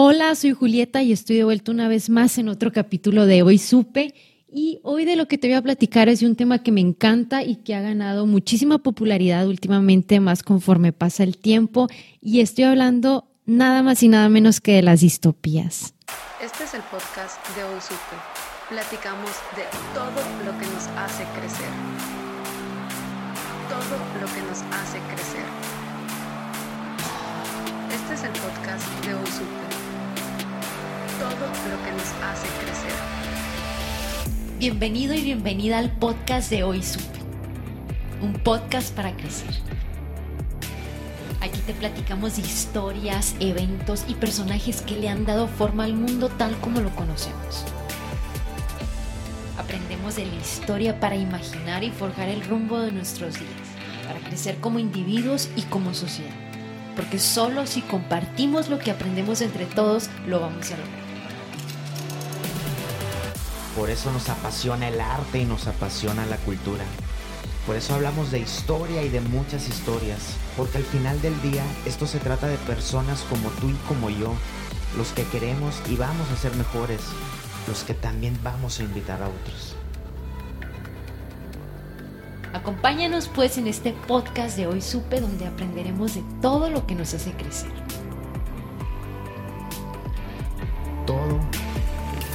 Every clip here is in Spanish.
Hola, soy Julieta y estoy de vuelta una vez más en otro capítulo de Hoy Supe. Y hoy de lo que te voy a platicar es de un tema que me encanta y que ha ganado muchísima popularidad últimamente, más conforme pasa el tiempo. Y estoy hablando nada más y nada menos que de las distopías. Este es el podcast de Hoy Supe. Platicamos de todo lo que nos hace crecer. Todo lo que nos hace crecer. Este es el podcast de Hoy Supe. Todo lo que nos hace crecer. Bienvenido y bienvenida al podcast de Hoy Supe. Un podcast para crecer. Aquí te platicamos historias, eventos y personajes que le han dado forma al mundo tal como lo conocemos. Aprendemos de la historia para imaginar y forjar el rumbo de nuestros días, para crecer como individuos y como sociedad. Porque solo si compartimos lo que aprendemos entre todos, lo vamos a lograr. Por eso nos apasiona el arte y nos apasiona la cultura. Por eso hablamos de historia y de muchas historias. Porque al final del día esto se trata de personas como tú y como yo. Los que queremos y vamos a ser mejores. Los que también vamos a invitar a otros. Acompáñanos pues en este podcast de Hoy Supe donde aprenderemos de todo lo que nos hace crecer. Todo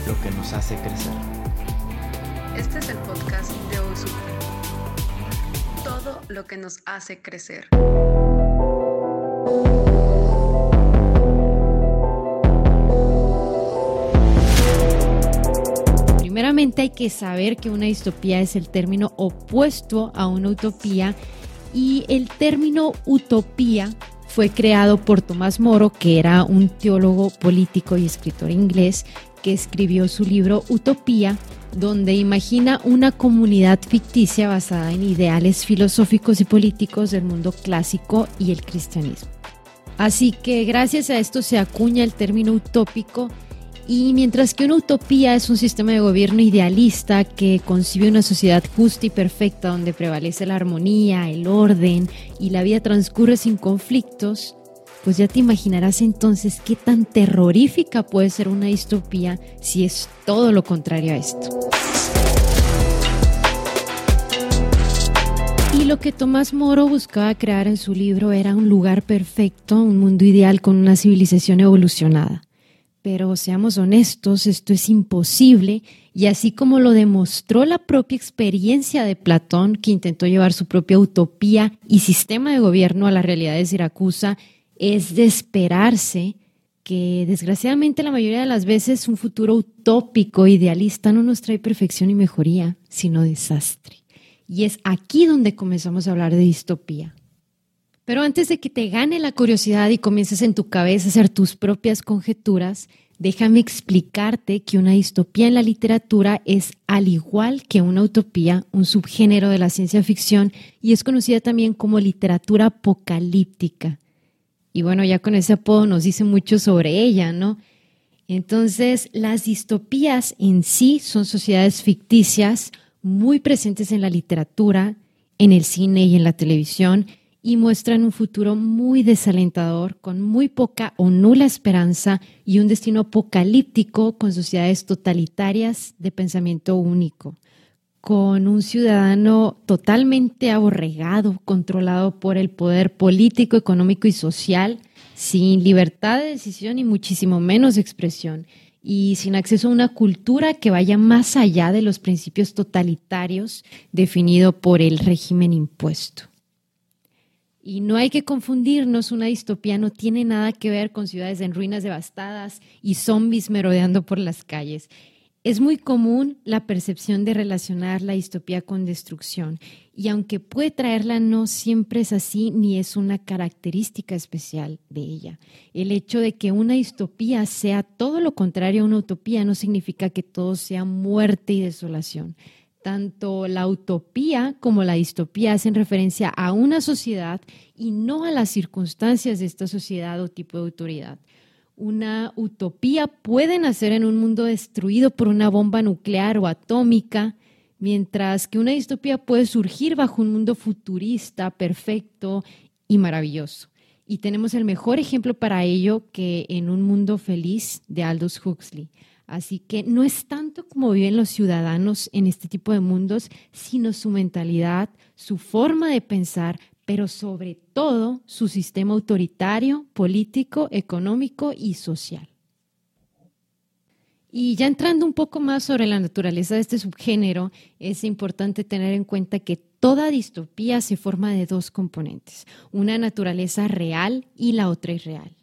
lo que nos hace crecer. Este es el podcast de Hoy. Todo lo que nos hace crecer. Primeramente hay que saber que una distopía es el término opuesto a una utopía y el término utopía fue creado por Tomás Moro, que era un teólogo político y escritor inglés que escribió su libro Utopía, donde imagina una comunidad ficticia basada en ideales filosóficos y políticos del mundo clásico y el cristianismo. Así que gracias a esto se acuña el término utópico y mientras que una utopía es un sistema de gobierno idealista que concibe una sociedad justa y perfecta donde prevalece la armonía, el orden y la vida transcurre sin conflictos, pues ya te imaginarás entonces qué tan terrorífica puede ser una distopía si es todo lo contrario a esto. Y lo que Tomás Moro buscaba crear en su libro era un lugar perfecto, un mundo ideal con una civilización evolucionada. Pero seamos honestos, esto es imposible y así como lo demostró la propia experiencia de Platón, que intentó llevar su propia utopía y sistema de gobierno a la realidad de Siracusa, es de esperarse que desgraciadamente la mayoría de las veces un futuro utópico, idealista, no nos trae perfección y mejoría, sino desastre. Y es aquí donde comenzamos a hablar de distopía. Pero antes de que te gane la curiosidad y comiences en tu cabeza a hacer tus propias conjeturas, déjame explicarte que una distopía en la literatura es, al igual que una utopía, un subgénero de la ciencia ficción y es conocida también como literatura apocalíptica. Y bueno, ya con ese apodo nos dice mucho sobre ella, ¿no? Entonces, las distopías en sí son sociedades ficticias muy presentes en la literatura, en el cine y en la televisión y muestran un futuro muy desalentador, con muy poca o nula esperanza y un destino apocalíptico con sociedades totalitarias de pensamiento único, con un ciudadano totalmente aborregado, controlado por el poder político, económico y social, sin libertad de decisión y muchísimo menos expresión, y sin acceso a una cultura que vaya más allá de los principios totalitarios definidos por el régimen impuesto. Y no hay que confundirnos, una distopía no tiene nada que ver con ciudades en ruinas devastadas y zombies merodeando por las calles. Es muy común la percepción de relacionar la distopía con destrucción y aunque puede traerla, no siempre es así ni es una característica especial de ella. El hecho de que una distopía sea todo lo contrario a una utopía no significa que todo sea muerte y desolación. Tanto la utopía como la distopía hacen referencia a una sociedad y no a las circunstancias de esta sociedad o tipo de autoridad. Una utopía puede nacer en un mundo destruido por una bomba nuclear o atómica, mientras que una distopía puede surgir bajo un mundo futurista, perfecto y maravilloso. Y tenemos el mejor ejemplo para ello que en Un Mundo Feliz de Aldous Huxley. Así que no es tanto como viven los ciudadanos en este tipo de mundos, sino su mentalidad, su forma de pensar, pero sobre todo su sistema autoritario, político, económico y social. Y ya entrando un poco más sobre la naturaleza de este subgénero, es importante tener en cuenta que toda distopía se forma de dos componentes, una naturaleza real y la otra irreal.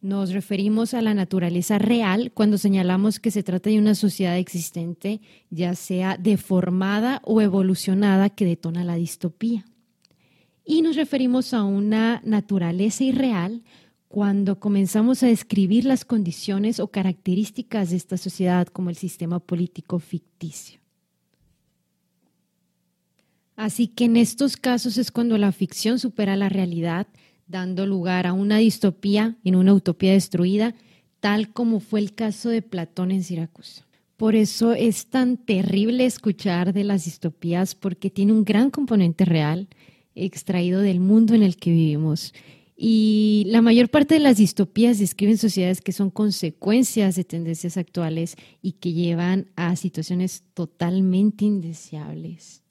Nos referimos a la naturaleza real cuando señalamos que se trata de una sociedad existente, ya sea deformada o evolucionada, que detona la distopía y nos referimos a una naturaleza irreal cuando comenzamos a describir las condiciones o características de esta sociedad como el sistema político ficticio. Así que en estos casos es cuando la ficción supera la realidad, dando lugar a una distopía en una utopía destruida, tal como fue el caso de Platón en Siracusa. Por eso es tan terrible escuchar de las distopías porque tiene un gran componente real, extraído del mundo en el que vivimos. Y la mayor parte de las distopías describen sociedades que son consecuencias de tendencias actuales y que llevan a situaciones totalmente indeseables.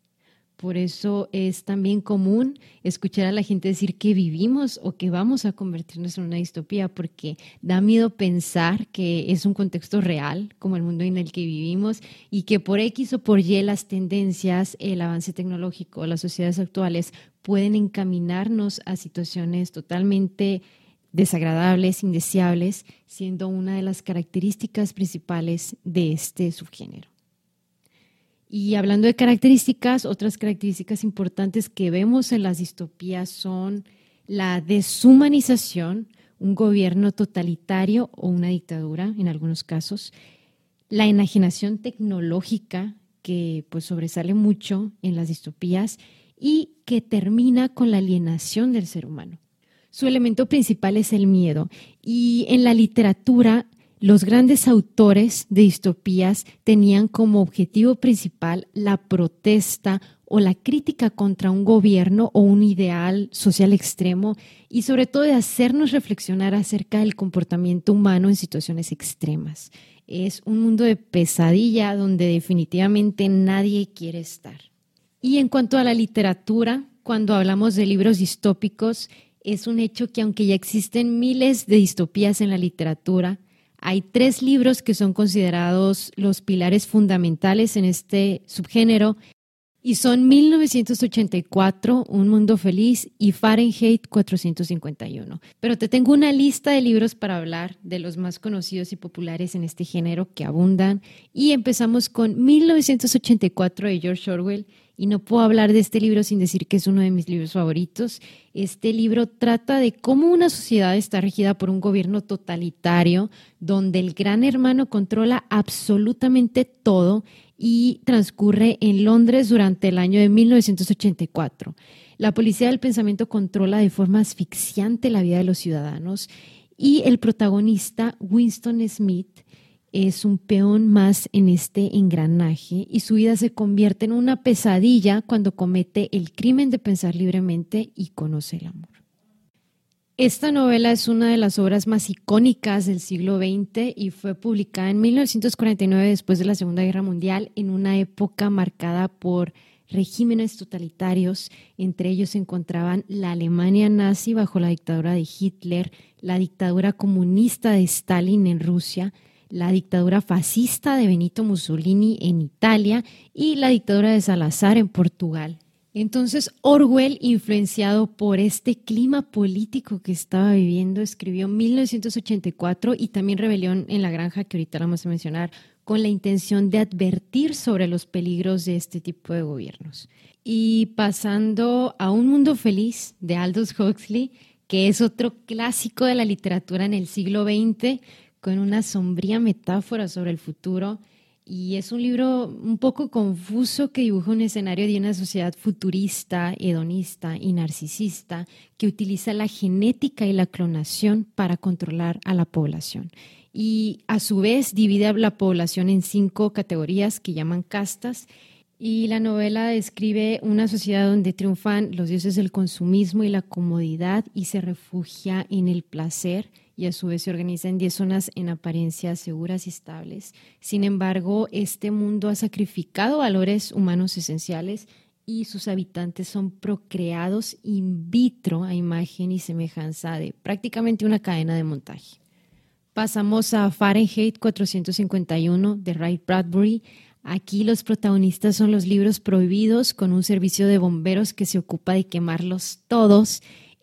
Por eso es también común escuchar a la gente decir que vivimos o que vamos a convertirnos en una distopía, porque da miedo pensar que es un contexto real, como el mundo en el que vivimos, y que por X o por Y las tendencias, el avance tecnológico, las sociedades actuales pueden encaminarnos a situaciones totalmente desagradables, indeseables, siendo una de las características principales de este subgénero. Y hablando de características, otras características importantes que vemos en las distopías son la deshumanización, un gobierno totalitario o una dictadura en algunos casos, la enajenación tecnológica que pues sobresale mucho en las distopías y que termina con la alienación del ser humano. Su elemento principal es el miedo y en la literatura los grandes autores de distopías tenían como objetivo principal la protesta o la crítica contra un gobierno o un ideal social extremo y sobre todo de hacernos reflexionar acerca del comportamiento humano en situaciones extremas. Es un mundo de pesadilla donde definitivamente nadie quiere estar. Y en cuanto a la literatura, cuando hablamos de libros distópicos, es un hecho que aunque ya existen miles de distopías en la literatura, hay tres libros que son considerados los pilares fundamentales en este subgénero y son 1984, Un Mundo Feliz y Fahrenheit 451. Pero te tengo una lista de libros para hablar de los más conocidos y populares en este género que abundan y empezamos con 1984 de George Orwell y no puedo hablar de este libro sin decir que es uno de mis libros favoritos. Este libro trata de cómo una sociedad está regida por un gobierno totalitario donde el gran hermano controla absolutamente todo y transcurre en Londres durante el año de 1984. La policía del pensamiento controla de forma asfixiante la vida de los ciudadanos y el protagonista, Winston Smith, es un peón más en este engranaje y su vida se convierte en una pesadilla cuando comete el crimen de pensar libremente y conoce el amor. Esta novela es una de las obras más icónicas del siglo XX y fue publicada en 1949 después de la Segunda Guerra Mundial en una época marcada por regímenes totalitarios. Entre ellos se encontraban la Alemania nazi bajo la dictadura de Hitler, la dictadura comunista de Stalin en Rusia, la dictadura fascista de Benito Mussolini en Italia y la dictadura de Salazar en Portugal, Entonces Orwell, influenciado por este clima político que estaba viviendo, escribió 1984 y también Rebelión en la Granja, que ahorita vamos a mencionar, con la intención de advertir sobre los peligros de este tipo de gobiernos. Y pasando a Un Mundo Feliz de Aldous Huxley, que es otro clásico de la literatura en el siglo XX, con una sombría metáfora sobre el futuro y es un libro un poco confuso que dibuja un escenario de una sociedad futurista, hedonista y narcisista que utiliza la genética y la clonación para controlar a la población. Y a su vez divide a la población en cinco categorías que llaman castas. Y la novela describe una sociedad donde triunfan los dioses del consumismo y la comodidad y se refugia en el placer y a su vez se organiza en 10 zonas en apariencia seguras y estables. Sin embargo, este mundo ha sacrificado valores humanos esenciales y sus habitantes son procreados in vitro a imagen y semejanza de prácticamente una cadena de montaje. Pasamos a Fahrenheit 451 de Ray Bradbury. Aquí los protagonistas son los libros prohibidos con un servicio de bomberos que se ocupa de quemarlos todos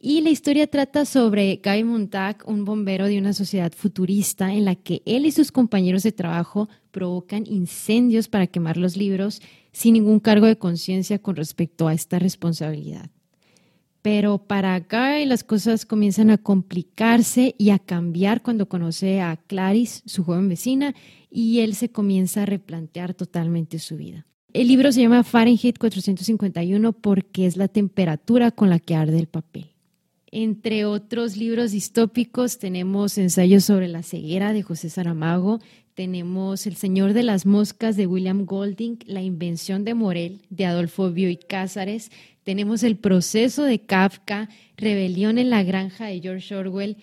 y la historia trata sobre Guy Montag, un bombero de una sociedad futurista en la que él y sus compañeros de trabajo provocan incendios para quemar los libros sin ningún cargo de conciencia con respecto a esta responsabilidad. Pero para Guy las cosas comienzan a complicarse y a cambiar cuando conoce a Clarice, su joven vecina, y él se comienza a replantear totalmente su vida. El libro se llama Fahrenheit 451 porque es la temperatura con la que arde el papel. Entre otros libros distópicos tenemos Ensayos sobre la ceguera de José Saramago, tenemos El Señor de las Moscas de William Golding, La Invención de Morel de Adolfo Bioy Cázares, tenemos El Proceso de Kafka, Rebelión en la Granja de George Orwell.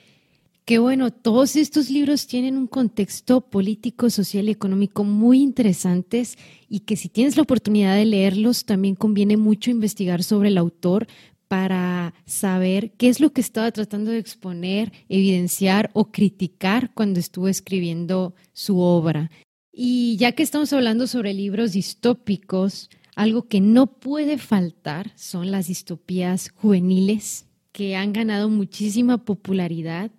Que bueno, todos estos libros tienen un contexto político, social y económico muy interesantes y que si tienes la oportunidad de leerlos, también conviene mucho investigar sobre el autor para saber qué es lo que estaba tratando de exponer, evidenciar o criticar cuando estuvo escribiendo su obra. Y ya que estamos hablando sobre libros distópicos, algo que no puede faltar son las distopías juveniles que han ganado muchísima popularidad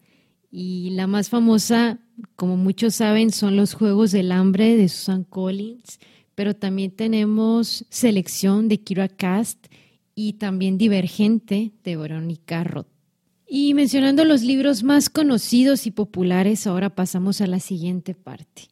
y la más famosa, como muchos saben, son los Juegos del Hambre de Susan Collins, pero también tenemos Selección de Kira Cast y también Divergente de Verónica Roth. Y mencionando los libros más conocidos y populares, ahora pasamos a la siguiente parte,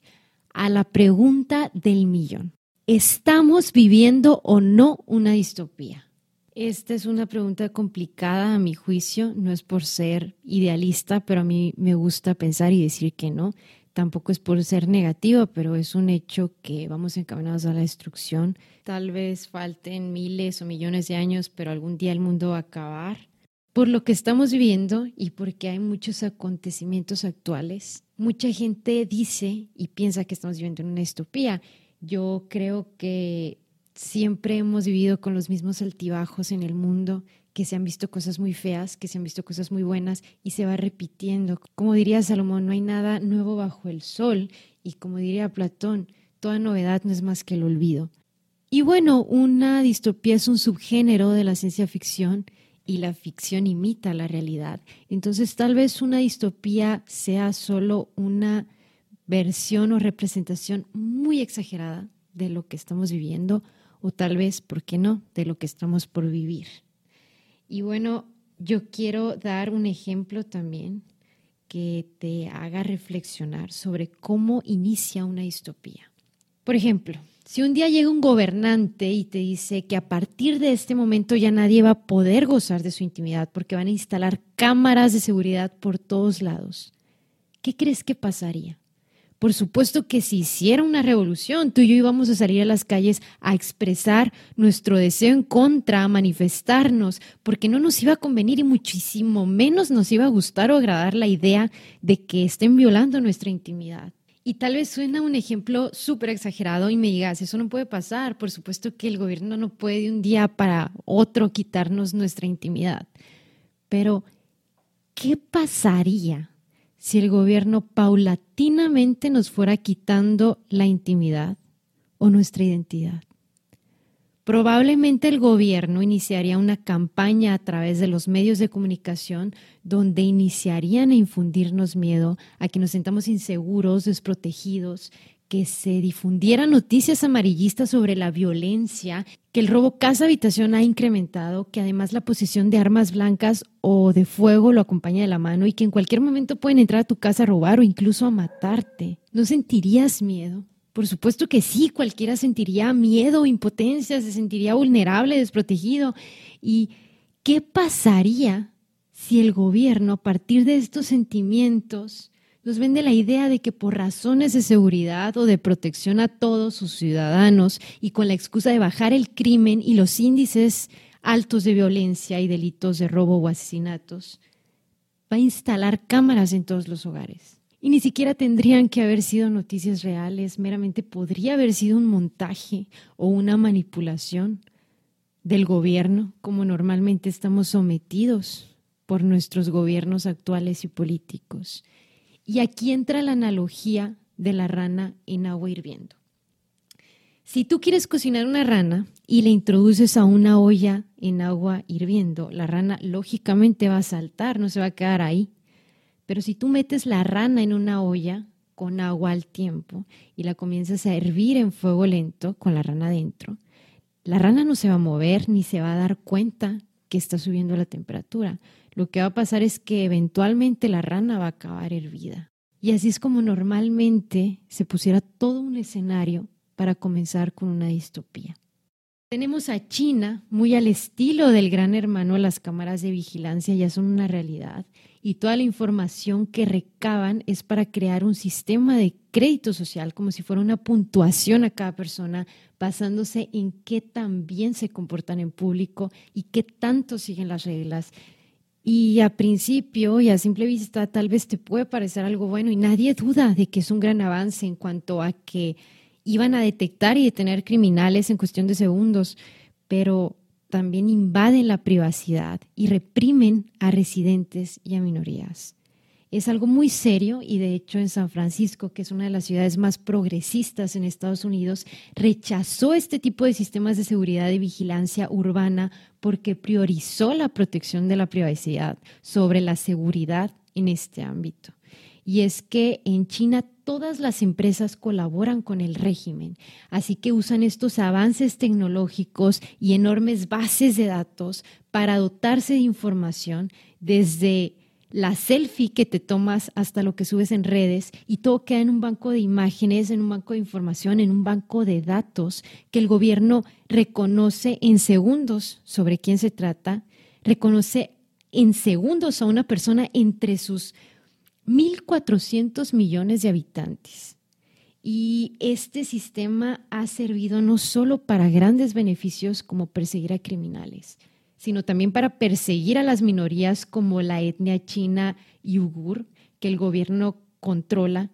a la pregunta del millón. ¿Estamos viviendo o no una distopía? Esta es una pregunta complicada a mi juicio, no es por ser idealista, pero a mí me gusta pensar y decir que no tampoco es por ser negativo, pero es un hecho que vamos encaminados a la destrucción. Tal vez falten miles o millones de años, pero algún día el mundo va a acabar. Por lo que estamos viviendo y porque hay muchos acontecimientos actuales, mucha gente dice y piensa que estamos viviendo en una distopía. Yo creo que siempre hemos vivido con los mismos altibajos en el mundo, que se han visto cosas muy feas, que se han visto cosas muy buenas y se va repitiendo. Como diría Salomón, no hay nada nuevo bajo el sol y como diría Platón, toda novedad no es más que el olvido. Y bueno, una distopía es un subgénero de la ciencia ficción y la ficción imita la realidad. Entonces tal vez una distopía sea solo una versión o representación muy exagerada de lo que estamos viviendo o tal vez, ¿por qué no?, de lo que estamos por vivir. Y bueno, yo quiero dar un ejemplo también que te haga reflexionar sobre cómo inicia una distopía. Por ejemplo, si un día llega un gobernante y te dice que a partir de este momento ya nadie va a poder gozar de su intimidad porque van a instalar cámaras de seguridad por todos lados, ¿qué crees que pasaría? Por supuesto que si hiciera una revolución, tú y yo íbamos a salir a las calles a expresar nuestro deseo en contra, a manifestarnos, porque no nos iba a convenir y muchísimo menos nos iba a gustar o agradar la idea de que estén violando nuestra intimidad. Y tal vez suena un ejemplo súper exagerado y me digas, eso no puede pasar. Por supuesto que el gobierno no puede de un día para otro quitarnos nuestra intimidad. Pero, ¿qué pasaría si el gobierno paulatinamente nos fuera quitando la intimidad o nuestra identidad. Probablemente el gobierno iniciaría una campaña a través de los medios de comunicación donde iniciarían a infundirnos miedo, a que nos sentamos inseguros, desprotegidos, que se difundieran noticias amarillistas sobre la violencia, que el robo casa habitación ha incrementado, que además la posición de armas blancas o de fuego lo acompaña de la mano y que en cualquier momento pueden entrar a tu casa a robar o incluso a matarte. ¿No sentirías miedo? Por supuesto que sí, cualquiera sentiría miedo, impotencia, se sentiría vulnerable, desprotegido. ¿Y qué pasaría si el gobierno, a partir de estos sentimientos, nos vende la idea de que por razones de seguridad o de protección a todos sus ciudadanos y con la excusa de bajar el crimen y los índices altos de violencia y delitos de robo o asesinatos, va a instalar cámaras en todos los hogares? Y ni siquiera tendrían que haber sido noticias reales, meramente podría haber sido un montaje o una manipulación del gobierno, como normalmente estamos sometidos por nuestros gobiernos actuales y políticos. Y aquí entra la analogía de la rana en agua hirviendo. Si tú quieres cocinar una rana y la introduces a una olla en agua hirviendo, la rana lógicamente va a saltar, no se va a quedar ahí. Pero si tú metes la rana en una olla con agua al tiempo y la comienzas a hervir en fuego lento con la rana dentro, la rana no se va a mover ni se va a dar cuenta que está subiendo la temperatura. Lo que va a pasar es que eventualmente la rana va a acabar hervida. Y así es como normalmente se pusiera todo un escenario para comenzar con una distopía. Tenemos a China, muy al estilo del gran hermano, las cámaras de vigilancia ya son una realidad y toda la información que recaban es para crear un sistema de crédito social, como si fuera una puntuación a cada persona, basándose en qué tan bien se comportan en público y qué tanto siguen las reglas. Y a principio y a simple vista tal vez te puede parecer algo bueno y nadie duda de que es un gran avance en cuanto a que iban a detectar y detener criminales en cuestión de segundos, pero también invaden la privacidad y reprimen a residentes y a minorías. Es algo muy serio y de hecho en San Francisco, que es una de las ciudades más progresistas en Estados Unidos, rechazó este tipo de sistemas de seguridad y vigilancia urbana porque priorizó la protección de la privacidad sobre la seguridad en este ámbito y es que en China todas las empresas colaboran con el régimen, así que usan estos avances tecnológicos y enormes bases de datos para dotarse de información desde la selfie que te tomas hasta lo que subes en redes y todo queda en un banco de imágenes, en un banco de información, en un banco de datos que el gobierno reconoce en segundos sobre quién se trata, reconoce en segundos a una persona entre sus 1.400 millones de habitantes. Y este sistema ha servido no solo para grandes beneficios como perseguir a criminales, sino también para perseguir a las minorías como la etnia china y ugur, que el gobierno controla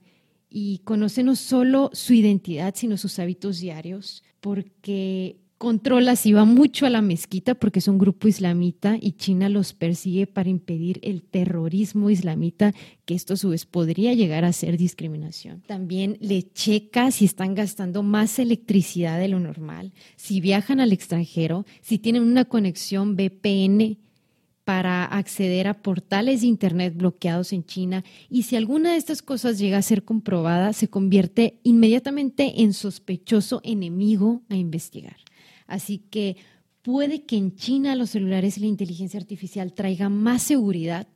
y conoce no solo su identidad, sino sus hábitos diarios, porque controla si va mucho a la mezquita porque es un grupo islamita y China los persigue para impedir el terrorismo islamita, que esto a su vez podría llegar a ser discriminación. También le checa si están gastando más electricidad de lo normal, si viajan al extranjero, si tienen una conexión VPN para acceder a portales de Internet bloqueados en China y si alguna de estas cosas llega a ser comprobada, se convierte inmediatamente en sospechoso enemigo a investigar. Así que puede que en China los celulares y la inteligencia artificial traigan más seguridad,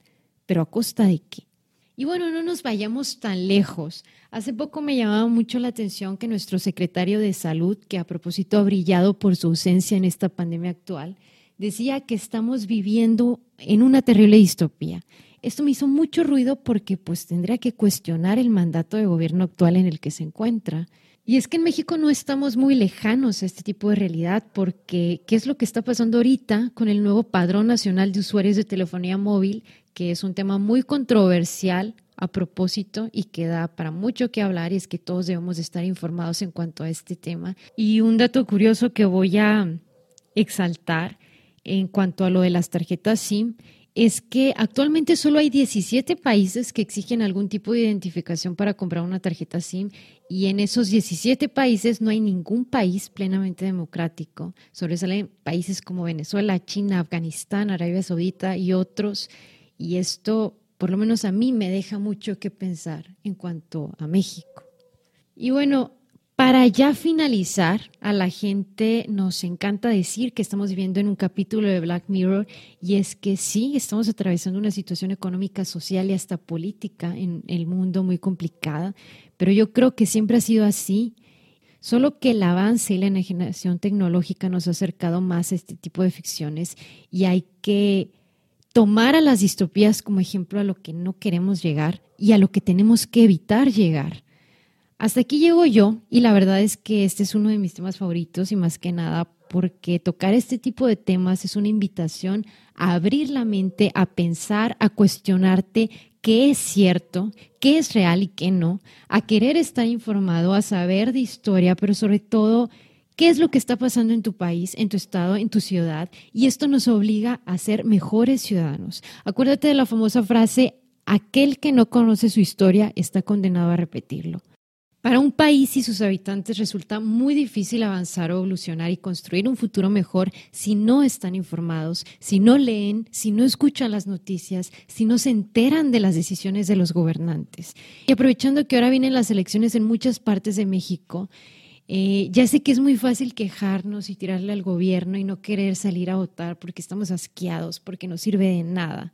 pero a costa de qué? Y bueno, no nos vayamos tan lejos. Hace poco me llamaba mucho la atención que nuestro secretario de salud, que a propósito ha brillado por su ausencia en esta pandemia actual, decía que estamos viviendo en una terrible distopía. Esto me hizo mucho ruido porque pues tendría que cuestionar el mandato de gobierno actual en el que se encuentra. Y es que en México no estamos muy lejanos a este tipo de realidad porque ¿qué es lo que está pasando ahorita con el nuevo Padrón Nacional de Usuarios de Telefonía Móvil, que es un tema muy controversial a propósito y que da para mucho que hablar y es que todos debemos de estar informados en cuanto a este tema. Y un dato curioso que voy a exaltar en cuanto a lo de las tarjetas SIM es que actualmente solo hay 17 países que exigen algún tipo de identificación para comprar una tarjeta SIM y en esos 17 países no hay ningún país plenamente democrático. Sobresalen países como Venezuela, China, Afganistán, Arabia Saudita y otros. Y esto, por lo menos a mí, me deja mucho que pensar en cuanto a México. Y bueno, para ya finalizar, a la gente nos encanta decir que estamos viviendo en un capítulo de Black Mirror y es que sí, estamos atravesando una situación económica, social y hasta política en el mundo muy complicada, pero yo creo que siempre ha sido así, solo que el avance y la imaginación tecnológica nos ha acercado más a este tipo de ficciones y hay que tomar a las distopías como ejemplo a lo que no queremos llegar y a lo que tenemos que evitar llegar. Hasta aquí llego yo y la verdad es que este es uno de mis temas favoritos y más que nada porque tocar este tipo de temas es una invitación a abrir la mente, a pensar, a cuestionarte qué es cierto, qué es real y qué no, a querer estar informado, a saber de historia, pero sobre todo qué es lo que está pasando en tu país, en tu estado, en tu ciudad. Y esto nos obliga a ser mejores ciudadanos. Acuérdate de la famosa frase, aquel que no conoce su historia está condenado a repetirlo. Para un país y sus habitantes resulta muy difícil avanzar o evolucionar y construir un futuro mejor si no están informados, si no leen, si no escuchan las noticias, si no se enteran de las decisiones de los gobernantes. Y aprovechando que ahora vienen las elecciones en muchas partes de México, eh, ya sé que es muy fácil quejarnos y tirarle al gobierno y no querer salir a votar porque estamos asqueados, porque no sirve de nada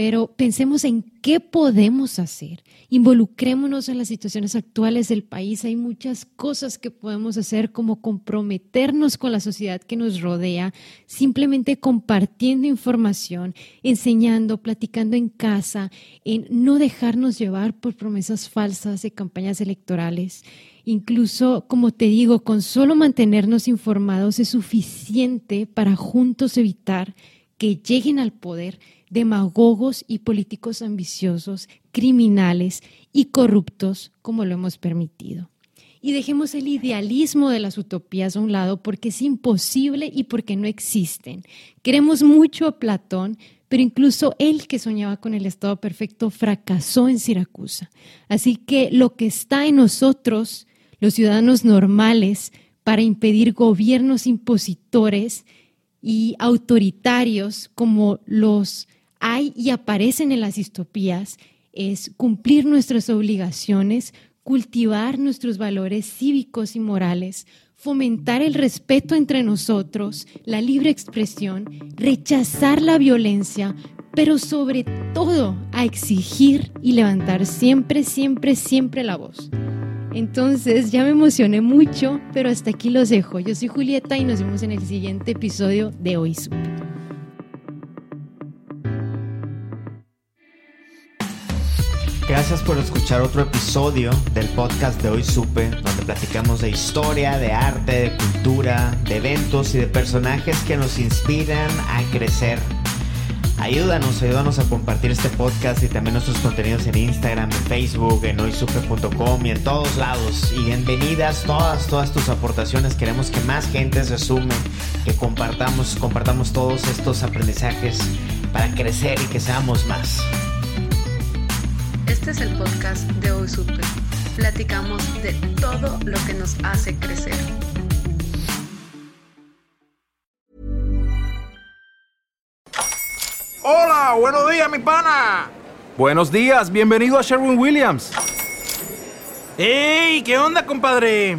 pero pensemos en qué podemos hacer. Involucrémonos en las situaciones actuales del país. Hay muchas cosas que podemos hacer, como comprometernos con la sociedad que nos rodea, simplemente compartiendo información, enseñando, platicando en casa, en no dejarnos llevar por promesas falsas de campañas electorales. Incluso, como te digo, con solo mantenernos informados es suficiente para juntos evitar que lleguen al poder demagogos y políticos ambiciosos, criminales y corruptos como lo hemos permitido. Y dejemos el idealismo de las utopías a un lado porque es imposible y porque no existen. Queremos mucho a Platón, pero incluso él que soñaba con el estado perfecto fracasó en Siracusa. Así que lo que está en nosotros, los ciudadanos normales, para impedir gobiernos impositores y autoritarios como los hay y aparecen en las distopías es cumplir nuestras obligaciones, cultivar nuestros valores cívicos y morales, fomentar el respeto entre nosotros, la libre expresión, rechazar la violencia, pero sobre todo a exigir y levantar siempre, siempre, siempre la voz. Entonces ya me emocioné mucho, pero hasta aquí los dejo. Yo soy Julieta y nos vemos en el siguiente episodio de Hoy. Gracias por escuchar otro episodio del podcast de Hoy Supe, donde platicamos de historia, de arte, de cultura, de eventos y de personajes que nos inspiran a crecer. Ayúdanos, ayúdanos a compartir este podcast y también nuestros contenidos en Instagram, en Facebook, en hoysupe.com y en todos lados. Y bienvenidas todas, todas tus aportaciones. Queremos que más gente se sume, que compartamos, compartamos todos estos aprendizajes para crecer y que seamos más. Este es el podcast de Hoy Super. Platicamos de todo lo que nos hace crecer. Hola, buenos días, mi pana. Buenos días, bienvenido a Sherwin Williams. ¡Ey! ¿Qué onda, compadre?